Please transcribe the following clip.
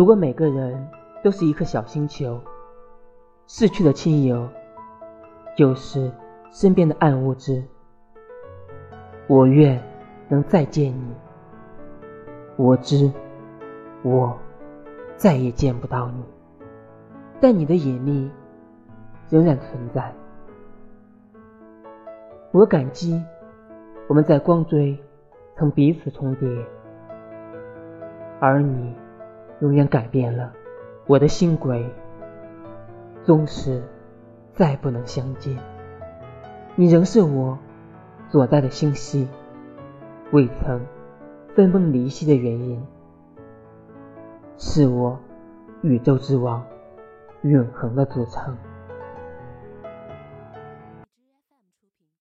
如果每个人都是一颗小星球，逝去的亲友就是身边的暗物质。我愿能再见你，我知我再也见不到你，但你的引力仍然存在。我感激我们在光锥曾彼此重叠，而你永远改变了我的心轨，终是再不能相见。你仍是我所在的星系，未曾分崩离析的原因，是我宇宙之王永恒的组成。